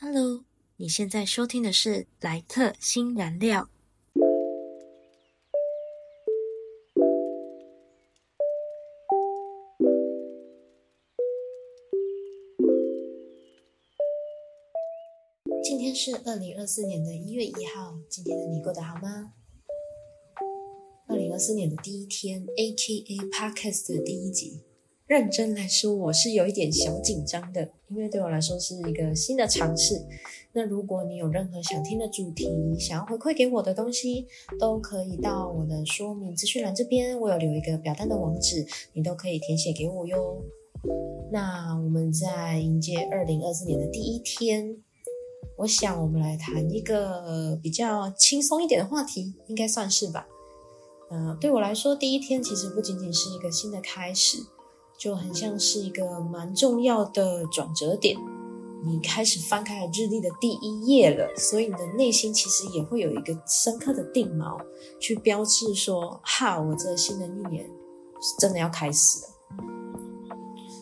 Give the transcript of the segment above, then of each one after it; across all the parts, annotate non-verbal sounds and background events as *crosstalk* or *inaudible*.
Hello，你现在收听的是莱特新燃料。今天是二零二四年的一月一号，今天的你过得好吗？二零二四年的第一天，A.K.A. Podcast 的第一集。认真来说，我是有一点小紧张的，因为对我来说是一个新的尝试。那如果你有任何想听的主题，想要回馈给我的东西，都可以到我的说明资讯栏这边，我有留一个表单的网址，你都可以填写给我哟。那我们在迎接二零二四年的第一天，我想我们来谈一个比较轻松一点的话题，应该算是吧。嗯，对我来说，第一天其实不仅仅是一个新的开始。就很像是一个蛮重要的转折点，你开始翻开了日历的第一页了，所以你的内心其实也会有一个深刻的定锚，去标志说：哈，我这新的一年是真的要开始了。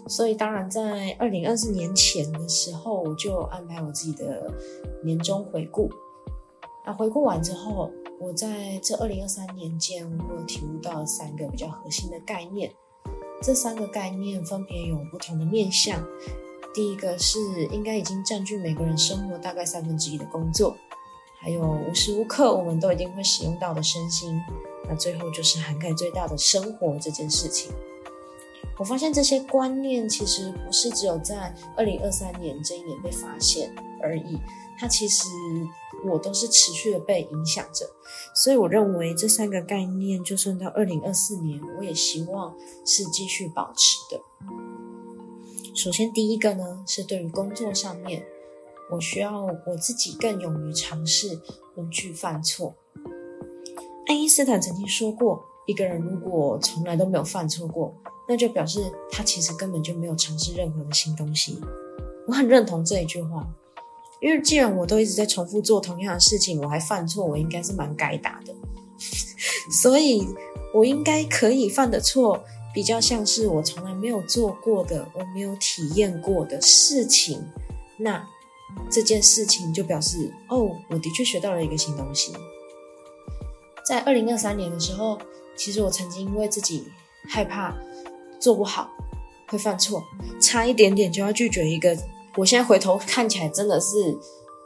所以当然，在二零二四年前的时候，我就安排我自己的年终回顾。那回顾完之后，我在这二零二三年间，我体悟到三个比较核心的概念。这三个概念分别有不同的面向。第一个是应该已经占据每个人生活大概三分之一的工作，还有无时无刻我们都一定会使用到的身心。那最后就是涵盖最大的生活这件事情。我发现这些观念其实不是只有在二零二三年这一年被发现而已，它其实。我都是持续的被影响着，所以我认为这三个概念，就算到二零二四年，我也希望是继续保持的。首先，第一个呢，是对于工作上面，我需要我自己更勇于尝试，不去犯错。爱因斯坦曾经说过，一个人如果从来都没有犯错过，那就表示他其实根本就没有尝试任何的新东西。我很认同这一句话。因为既然我都一直在重复做同样的事情，我还犯错，我应该是蛮该打的。*laughs* 所以，我应该可以犯的错，比较像是我从来没有做过的、我没有体验过的事情。那这件事情就表示，哦，我的确学到了一个新东西。在二零二三年的时候，其实我曾经因为自己害怕做不好，会犯错，差一点点就要拒绝一个。我现在回头看起来真的是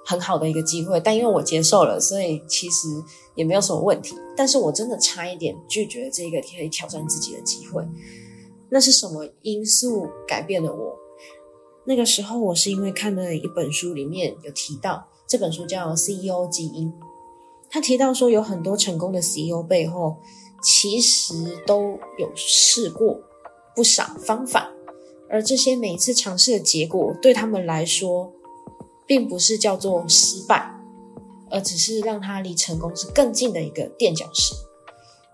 很好的一个机会，但因为我接受了，所以其实也没有什么问题。但是我真的差一点拒绝这个可以挑战自己的机会。那是什么因素改变了我？那个时候我是因为看了一本书，里面有提到这本书叫《CEO 基因》，他提到说有很多成功的 CEO 背后其实都有试过不少方法。而这些每一次尝试的结果，对他们来说，并不是叫做失败，而只是让他离成功是更近的一个垫脚石。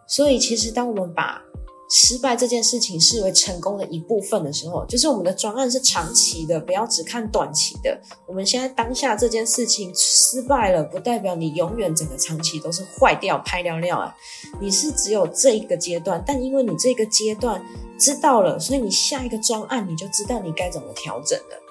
所以，其实当我们把失败这件事情视为成功的一部分的时候，就是我们的专案是长期的，不要只看短期的。我们现在当下这件事情失败了，不代表你永远整个长期都是坏掉、拍尿尿啊！你是只有这一个阶段，但因为你这个阶段知道了，所以你下一个专案你就知道你该怎么调整了。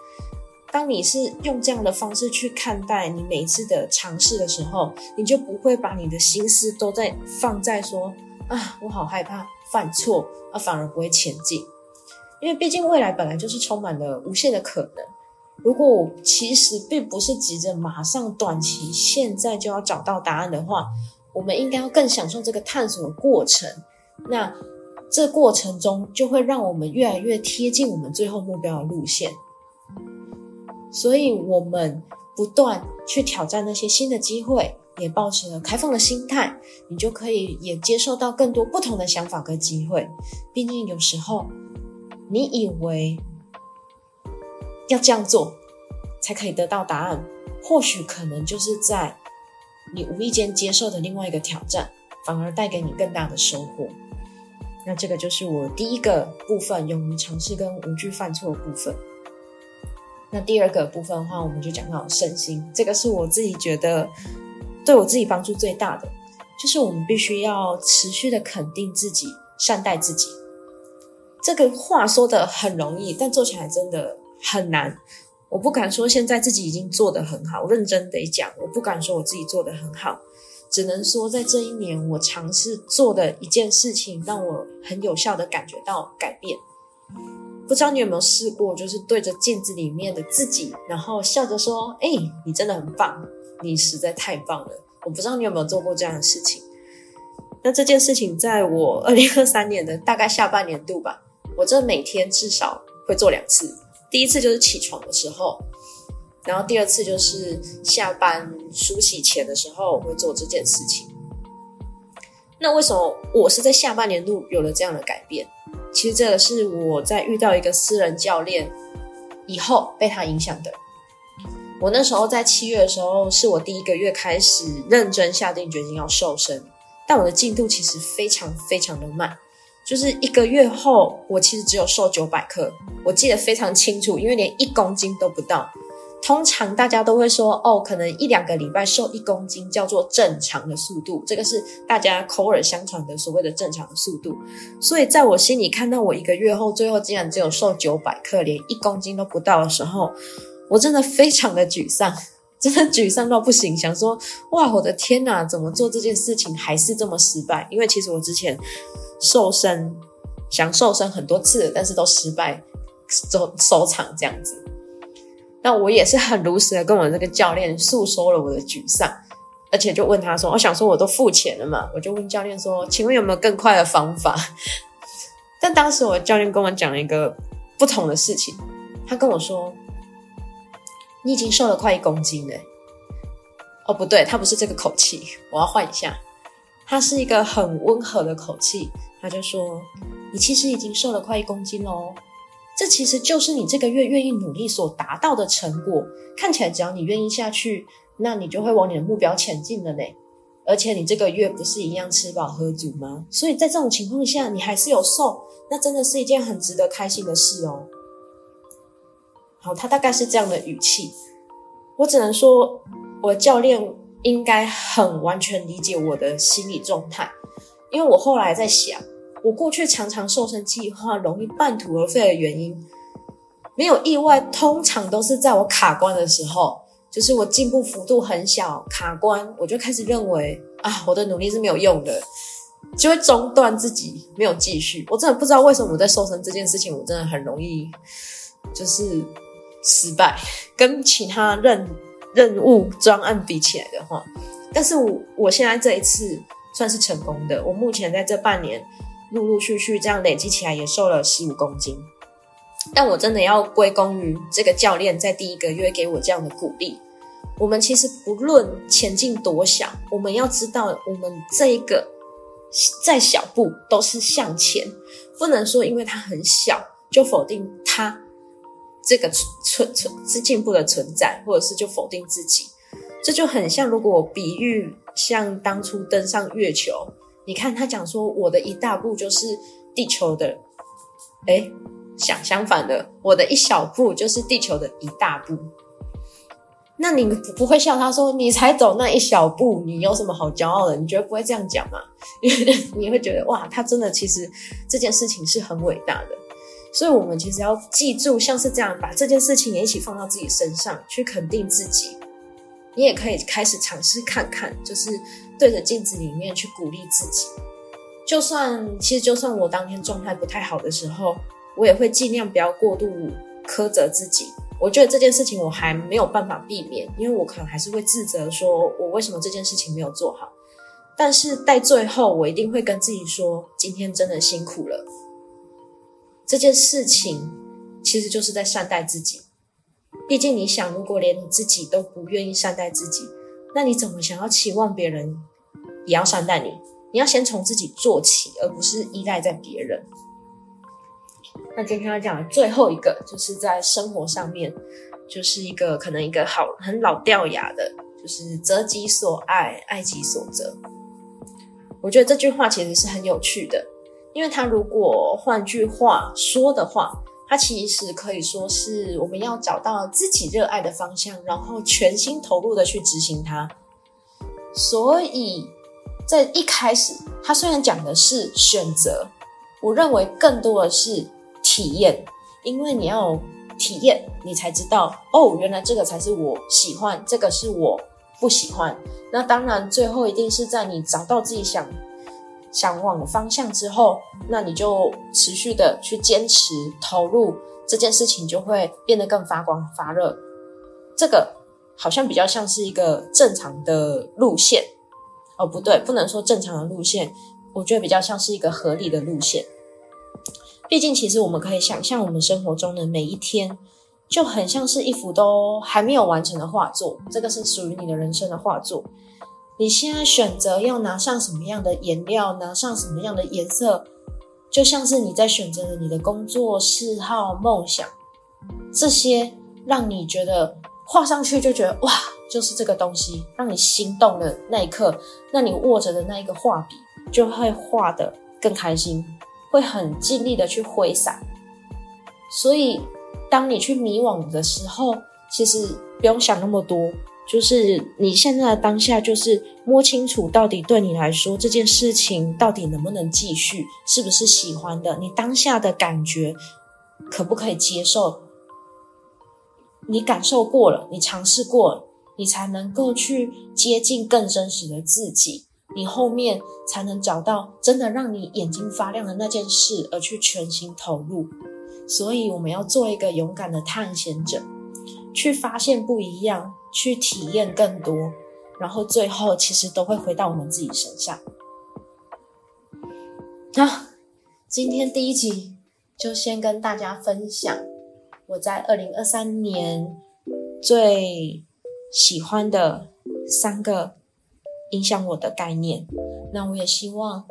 当你是用这样的方式去看待你每一次的尝试的时候，你就不会把你的心思都在放在说啊，我好害怕。犯错，啊反而不会前进，因为毕竟未来本来就是充满了无限的可能。如果我其实并不是急着马上短期现在就要找到答案的话，我们应该要更享受这个探索的过程。那这过程中就会让我们越来越贴近我们最后目标的路线。所以，我们不断去挑战那些新的机会。也保持了开放的心态，你就可以也接受到更多不同的想法跟机会。毕竟有时候你以为要这样做才可以得到答案，或许可能就是在你无意间接受的另外一个挑战，反而带给你更大的收获。那这个就是我第一个部分，勇于尝试跟无惧犯错的部分。那第二个部分的话，我们就讲到身心，这个是我自己觉得。对我自己帮助最大的，就是我们必须要持续的肯定自己，善待自己。这个话说的很容易，但做起来真的很难。我不敢说现在自己已经做得很好，认真得讲，我不敢说我自己做得很好，只能说在这一年我尝试做的一件事情，让我很有效的感觉到改变。不知道你有没有试过，就是对着镜子里面的自己，然后笑着说：“哎，你真的很棒，你实在太棒了。”我不知道你有没有做过这样的事情。那这件事情在我二零二三年的大概下半年度吧，我这每天至少会做两次。第一次就是起床的时候，然后第二次就是下班梳洗前的时候，会做这件事情。那为什么我是在下半年度有了这样的改变？其实这个是我在遇到一个私人教练以后被他影响的。我那时候在七月的时候，是我第一个月开始认真下定决心要瘦身，但我的进度其实非常非常的慢，就是一个月后，我其实只有瘦九百克，我记得非常清楚，因为连一公斤都不到。通常大家都会说，哦，可能一两个礼拜瘦一公斤叫做正常的速度，这个是大家口耳相传的所谓的正常的速度。所以在我心里看到我一个月后，最后竟然只有瘦九百克，连一公斤都不到的时候，我真的非常的沮丧，*laughs* 真的沮丧到不行，想说，哇，我的天哪，怎么做这件事情还是这么失败？因为其实我之前瘦身想瘦身很多次，但是都失败，收收场这样子。那我也是很如实的跟我这个教练诉说了我的沮丧，而且就问他说：“我想说我都付钱了嘛，我就问教练说，请问有没有更快的方法？” *laughs* 但当时我教练跟我讲了一个不同的事情，他跟我说：“你已经瘦了快一公斤了。”哦，不对，他不是这个口气，我要换一下，他是一个很温和的口气，他就说：“你其实已经瘦了快一公斤喽。”这其实就是你这个月愿意努力所达到的成果。看起来只要你愿意下去，那你就会往你的目标前进了呢。而且你这个月不是一样吃饱喝足吗？所以在这种情况下，你还是有瘦，那真的是一件很值得开心的事哦。然后，他大概是这样的语气。我只能说，我教练应该很完全理解我的心理状态，因为我后来在想。我过去常常瘦身计划容易半途而废的原因，没有意外，通常都是在我卡关的时候，就是我进步幅度很小，卡关，我就开始认为啊，我的努力是没有用的，就会中断自己，没有继续。我真的不知道为什么我在瘦身这件事情，我真的很容易就是失败，跟其他任任务专案比起来的话，但是我我现在这一次算是成功的，我目前在这半年。陆陆续续这样累积起来，也瘦了十五公斤。但我真的要归功于这个教练在第一个月给我这样的鼓励。我们其实不论前进多小，我们要知道，我们这一个再小步都是向前，不能说因为它很小就否定这个存存是进步的存在，或者是就否定自己。这就很像，如果比喻像当初登上月球。你看他讲说，我的一大步就是地球的，哎，想相反的，我的一小步就是地球的一大步。那你不会笑他说，你才走那一小步，你有什么好骄傲的？你觉得不会这样讲吗？因 *laughs* 为你会觉得哇，他真的其实这件事情是很伟大的。所以，我们其实要记住，像是这样把这件事情也一起放到自己身上去肯定自己。你也可以开始尝试看看，就是对着镜子里面去鼓励自己。就算其实就算我当天状态不太好的时候，我也会尽量不要过度苛责自己。我觉得这件事情我还没有办法避免，因为我可能还是会自责，说我为什么这件事情没有做好。但是在最后，我一定会跟自己说，今天真的辛苦了。这件事情其实就是在善待自己。毕竟，你想，如果连你自己都不愿意善待自己，那你怎么想要期望别人也要善待你？你要先从自己做起，而不是依赖在别人。那今天要讲的最后一个，就是在生活上面，就是一个可能一个好很老掉牙的，就是择己所爱，爱己所择。我觉得这句话其实是很有趣的，因为他如果换句话说的话。他其实可以说是我们要找到自己热爱的方向，然后全心投入的去执行它。所以在一开始，他虽然讲的是选择，我认为更多的是体验，因为你要体验，你才知道哦，原来这个才是我喜欢，这个是我不喜欢。那当然，最后一定是在你找到自己想向往的方向之后，那你就持续的去坚持投入这件事情，就会变得更发光发热。这个好像比较像是一个正常的路线哦，不对，不能说正常的路线，我觉得比较像是一个合理的路线。毕竟，其实我们可以想象，我们生活中的每一天就很像是一幅都还没有完成的画作。这个是属于你的人生的画作。你现在选择要拿上什么样的颜料，拿上什么样的颜色，就像是你在选择了你的工作、嗜好、梦想，这些让你觉得画上去就觉得哇，就是这个东西，让你心动的那一刻，那你握着的那一个画笔就会画得更开心。会很尽力的去挥洒，所以当你去迷惘的时候，其实不用想那么多，就是你现在的当下，就是摸清楚到底对你来说这件事情到底能不能继续，是不是喜欢的，你当下的感觉可不可以接受？你感受过了，你尝试过了，你才能够去接近更真实的自己。你后面才能找到真的让你眼睛发亮的那件事，而去全心投入。所以，我们要做一个勇敢的探险者，去发现不一样，去体验更多，然后最后其实都会回到我们自己身上。那今天第一集就先跟大家分享我在二零二三年最喜欢的三个。影响我的概念，那我也希望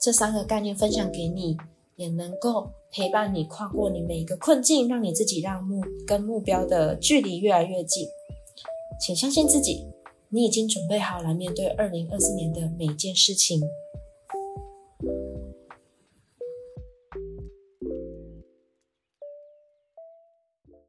这三个概念分享给你，也能够陪伴你跨过你每一个困境，让你自己让目跟目标的距离越来越近。请相信自己，你已经准备好来面对二零二四年的每一件事情。